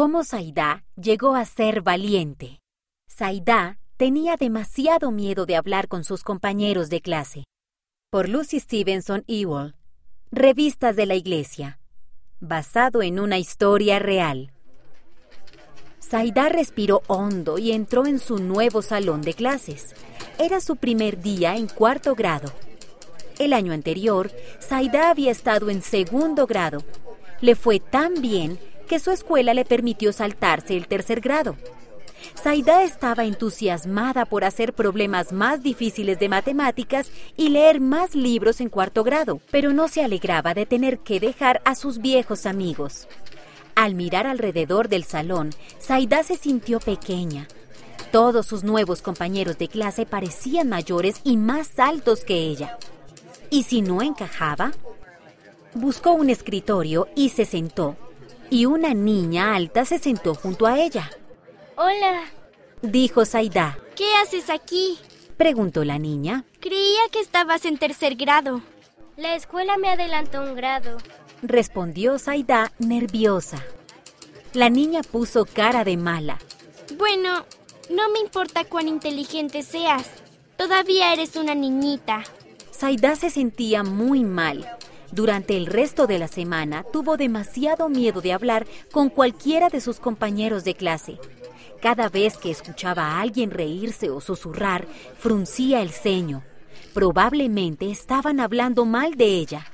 cómo Saidá llegó a ser valiente. Saidá tenía demasiado miedo de hablar con sus compañeros de clase. Por Lucy Stevenson Ewell, Revistas de la Iglesia, basado en una historia real. Saidá respiró hondo y entró en su nuevo salón de clases. Era su primer día en cuarto grado. El año anterior, Saidá había estado en segundo grado. Le fue tan bien que su escuela le permitió saltarse el tercer grado. Saida estaba entusiasmada por hacer problemas más difíciles de matemáticas y leer más libros en cuarto grado, pero no se alegraba de tener que dejar a sus viejos amigos. Al mirar alrededor del salón, Saida se sintió pequeña. Todos sus nuevos compañeros de clase parecían mayores y más altos que ella. ¿Y si no encajaba? Buscó un escritorio y se sentó, y una niña alta se sentó junto a ella. Hola, Dijo Saida. ¿qué haces aquí? Preguntó la niña. Creía que estabas en tercer grado. La escuela me adelantó un grado. Respondió Saida nerviosa. La niña puso cara de mala. Bueno, no me importa cuán inteligente seas. Todavía eres una niñita. Saida se sentía muy mal. Durante el resto de la semana tuvo demasiado miedo de hablar con cualquiera de sus compañeros de clase. Cada vez que escuchaba a alguien reírse o susurrar, fruncía el ceño. Probablemente estaban hablando mal de ella.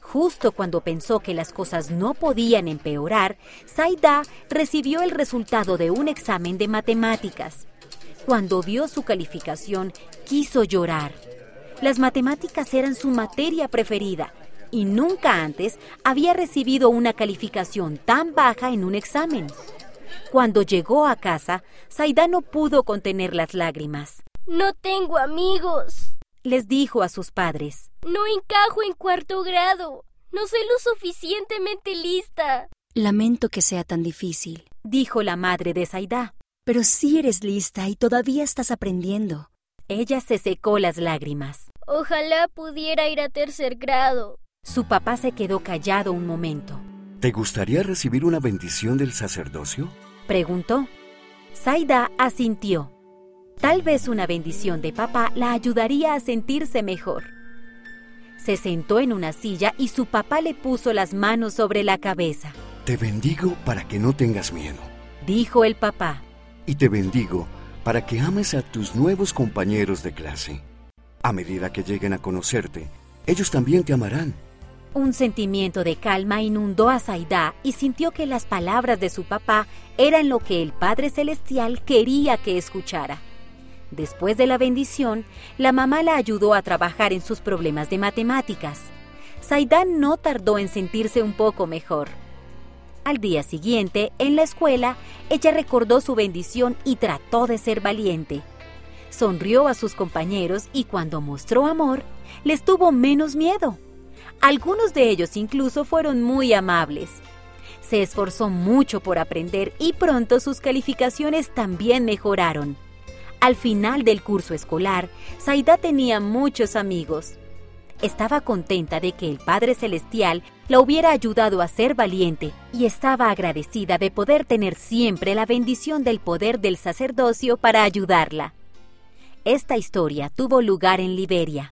Justo cuando pensó que las cosas no podían empeorar, Saida recibió el resultado de un examen de matemáticas. Cuando vio su calificación, quiso llorar. Las matemáticas eran su materia preferida y nunca antes había recibido una calificación tan baja en un examen. Cuando llegó a casa, Saida no pudo contener las lágrimas. No tengo amigos. Les dijo a sus padres. No encajo en cuarto grado. No soy lo suficientemente lista. Lamento que sea tan difícil, Dijo la madre de Saida. pero sí eres lista y todavía estás aprendiendo. Ella se secó las lágrimas. Ojalá pudiera ir a tercer grado. Su papá se quedó callado un momento. ¿Te gustaría recibir una bendición del sacerdocio? Preguntó. Saida asintió. Tal vez una bendición de papá la ayudaría a sentirse mejor. Se sentó en una silla y su papá le puso las manos sobre la cabeza. Te bendigo para que no tengas miedo. Dijo el papá. Y te bendigo para que ames a tus nuevos compañeros de clase. A medida que lleguen a conocerte, ellos también te amarán. Un sentimiento de calma inundó a Saida y sintió que las palabras de su papá eran lo que el Padre Celestial quería que escuchara. Después de la bendición, la mamá la ayudó a trabajar en sus problemas de matemáticas. Saida no tardó en sentirse un poco mejor. Al día siguiente, en la escuela, ella recordó su bendición y trató de ser valiente. Sonrió a sus compañeros y cuando mostró amor, les tuvo menos miedo. Algunos de ellos incluso fueron muy amables. Se esforzó mucho por aprender y pronto sus calificaciones también mejoraron. Al final del curso escolar, Saida tenía muchos amigos. Estaba contenta de que el Padre Celestial la hubiera ayudado a ser valiente y estaba agradecida de poder tener siempre la bendición del poder del sacerdocio para ayudarla. Esta historia tuvo lugar en Liberia.